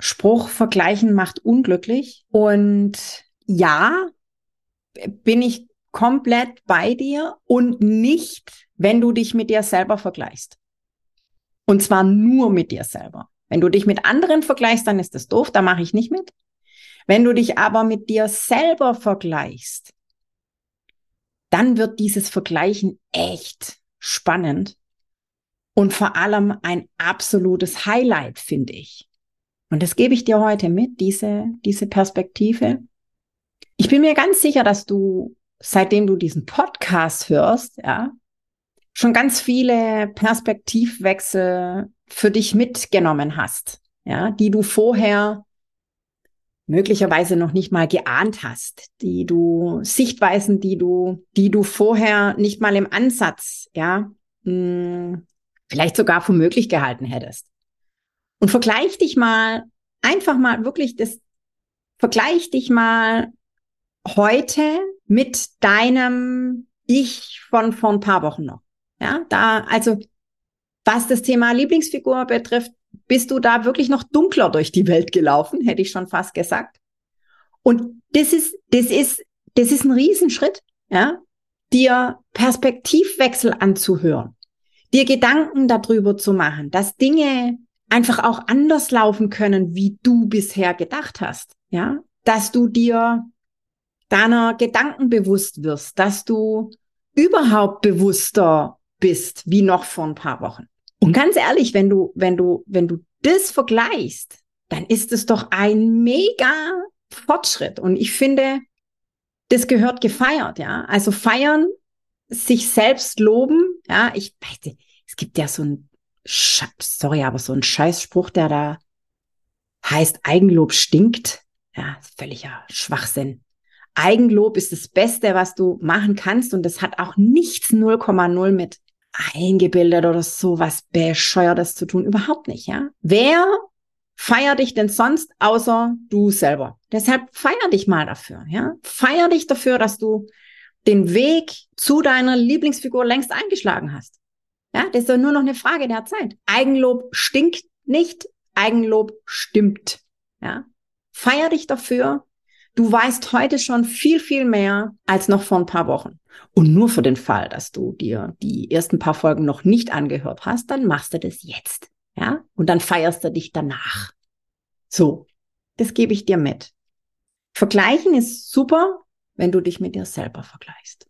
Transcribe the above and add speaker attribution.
Speaker 1: Spruch, vergleichen macht unglücklich. Und ja, bin ich komplett bei dir und nicht, wenn du dich mit dir selber vergleichst. Und zwar nur mit dir selber. Wenn du dich mit anderen vergleichst, dann ist das doof, da mache ich nicht mit. Wenn du dich aber mit dir selber vergleichst, dann wird dieses Vergleichen echt spannend und vor allem ein absolutes Highlight, finde ich. Und das gebe ich dir heute mit, diese, diese Perspektive. Ich bin mir ganz sicher, dass du, seitdem du diesen Podcast hörst, ja, schon ganz viele Perspektivwechsel für dich mitgenommen hast, ja, die du vorher möglicherweise noch nicht mal geahnt hast, die du Sichtweisen, die du, die du vorher nicht mal im Ansatz, ja, mh, hm, vielleicht sogar für möglich gehalten hättest. Und vergleich dich mal, einfach mal wirklich das, vergleich dich mal heute mit deinem Ich von vor ein paar Wochen noch. Ja, da, also, was das Thema Lieblingsfigur betrifft, bist du da wirklich noch dunkler durch die Welt gelaufen, hätte ich schon fast gesagt. Und das ist, das ist, das ist ein Riesenschritt, ja, dir Perspektivwechsel anzuhören, dir Gedanken darüber zu machen, dass Dinge einfach auch anders laufen können, wie du bisher gedacht hast. Ja, dass du dir deiner Gedanken bewusst wirst, dass du überhaupt bewusster bist, wie noch vor ein paar Wochen. Und ganz ehrlich, wenn du, wenn du, wenn du das vergleichst, dann ist es doch ein mega Fortschritt. Und ich finde, das gehört gefeiert, ja. Also feiern, sich selbst loben, ja. Ich weiß, es gibt ja so ein sorry, aber so ein Scheißspruch, der da heißt, Eigenlob stinkt. Ja, völliger Schwachsinn. Eigenlob ist das Beste, was du machen kannst und das hat auch nichts 0,0 mit eingebildet oder so was Bescheuertes zu tun. Überhaupt nicht, ja. Wer feiert dich denn sonst außer du selber? Deshalb feier dich mal dafür, ja. Feier dich dafür, dass du den Weg zu deiner Lieblingsfigur längst eingeschlagen hast. Ja, das ist doch nur noch eine Frage der Zeit. Eigenlob stinkt nicht, Eigenlob stimmt. Ja, feier dich dafür. Du weißt heute schon viel, viel mehr als noch vor ein paar Wochen. Und nur für den Fall, dass du dir die ersten paar Folgen noch nicht angehört hast, dann machst du das jetzt. Ja, und dann feierst du dich danach. So. Das gebe ich dir mit. Vergleichen ist super, wenn du dich mit dir selber vergleichst.